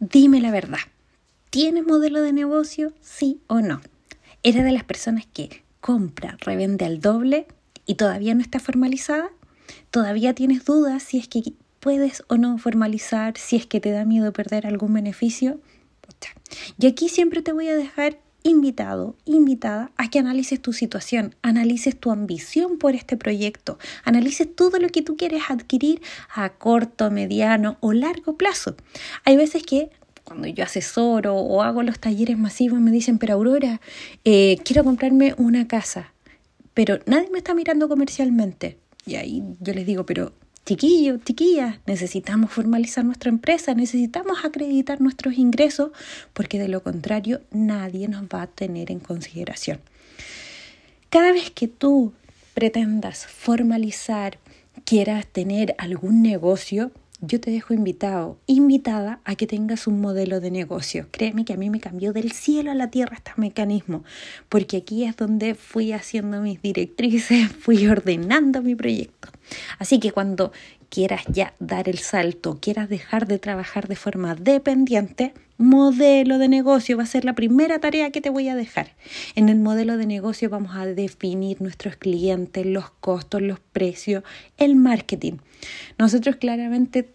dime la verdad. ¿Tienes modelo de negocio? Sí o no. ¿Eres de las personas que compra, revende al doble y todavía no está formalizada? ¿Todavía tienes dudas si es que puedes o no formalizar, si es que te da miedo perder algún beneficio? Y aquí siempre te voy a dejar invitado, invitada a que analices tu situación, analices tu ambición por este proyecto, analices todo lo que tú quieres adquirir a corto, mediano o largo plazo. Hay veces que cuando yo asesoro o hago los talleres masivos me dicen, pero Aurora, eh, quiero comprarme una casa, pero nadie me está mirando comercialmente. Y ahí yo les digo, pero chiquillos, chiquillas, necesitamos formalizar nuestra empresa, necesitamos acreditar nuestros ingresos, porque de lo contrario nadie nos va a tener en consideración. Cada vez que tú pretendas formalizar, quieras tener algún negocio, yo te dejo invitado, invitada a que tengas un modelo de negocio. Créeme que a mí me cambió del cielo a la tierra este mecanismo, porque aquí es donde fui haciendo mis directrices, fui ordenando mi proyecto. Así que cuando quieras ya dar el salto, quieras dejar de trabajar de forma dependiente, modelo de negocio va a ser la primera tarea que te voy a dejar. En el modelo de negocio vamos a definir nuestros clientes, los costos, los precios, el marketing. Nosotros claramente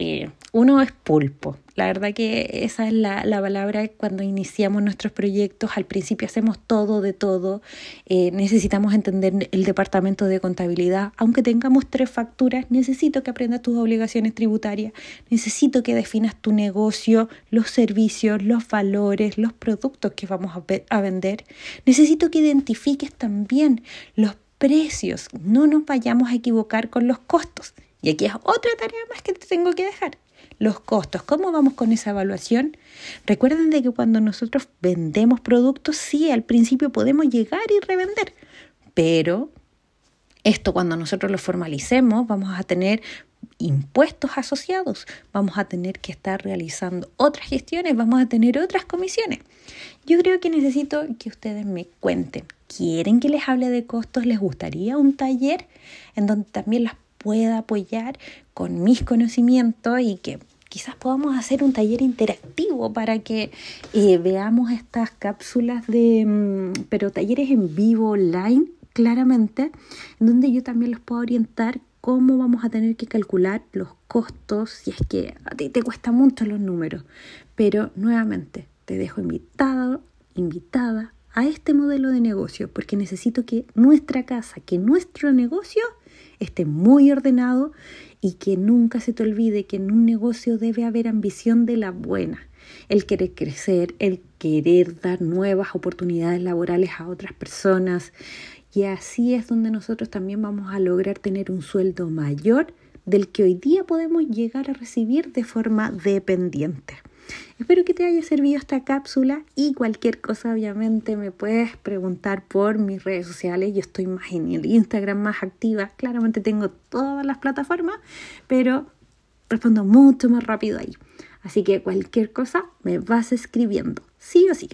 eh, uno es pulpo. La verdad que esa es la, palabra cuando iniciamos nuestros proyectos. Al principio hacemos todo de todo. Eh, necesitamos entender el departamento de contabilidad. Aunque tengamos tres facturas, necesito que aprendas tus obligaciones tributarias. Necesito que definas tu negocio, los servicios, los valores, los productos que vamos a, a vender. Necesito que identifiques también los precios. No nos vayamos a equivocar con los costos. Y aquí es otra tarea más que te tengo que dejar. Los costos, ¿cómo vamos con esa evaluación? Recuerden de que cuando nosotros vendemos productos, sí, al principio podemos llegar y revender, pero esto cuando nosotros lo formalicemos vamos a tener impuestos asociados, vamos a tener que estar realizando otras gestiones, vamos a tener otras comisiones. Yo creo que necesito que ustedes me cuenten, ¿quieren que les hable de costos? ¿Les gustaría un taller en donde también las pueda apoyar con mis conocimientos y que quizás podamos hacer un taller interactivo para que eh, veamos estas cápsulas de, mm, pero talleres en vivo, online, claramente, en donde yo también los puedo orientar cómo vamos a tener que calcular los costos si es que a ti te cuesta mucho los números. Pero nuevamente, te dejo invitado, invitada a este modelo de negocio porque necesito que nuestra casa, que nuestro negocio esté muy ordenado y que nunca se te olvide que en un negocio debe haber ambición de la buena, el querer crecer, el querer dar nuevas oportunidades laborales a otras personas y así es donde nosotros también vamos a lograr tener un sueldo mayor del que hoy día podemos llegar a recibir de forma dependiente. Espero que te haya servido esta cápsula y cualquier cosa obviamente me puedes preguntar por mis redes sociales. Yo estoy más en el Instagram más activa. Claramente tengo todas las plataformas, pero respondo mucho más rápido ahí. Así que cualquier cosa me vas escribiendo, sí o sí.